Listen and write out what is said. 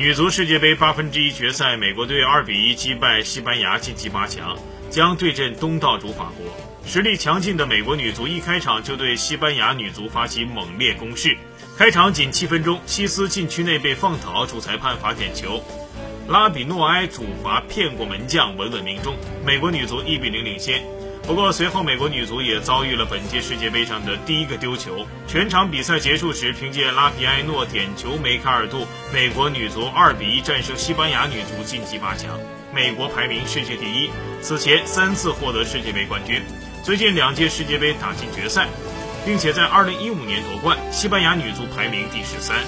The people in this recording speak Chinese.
女足世界杯八分之一决赛，美国队二比一击败西班牙晋级八强，将对阵东道主法国。实力强劲的美国女足一开场就对西班牙女足发起猛烈攻势。开场仅七分钟，西斯禁区内被放倒，主裁判罚点球，拉比诺埃主罚骗过门将，稳稳命中，美国女足一比零领先。不过随后美国女足也遭遇了本届世界杯上的第一个丢球。全场比赛结束时，凭借拉皮埃诺点球梅开二度，美国女足二比一战胜西班牙女足晋级八强。美国排名世界第一，此前三次获得世界杯冠军，最近两届世界杯打进决赛，并且在二零一五年夺冠。西班牙女足排名第十三。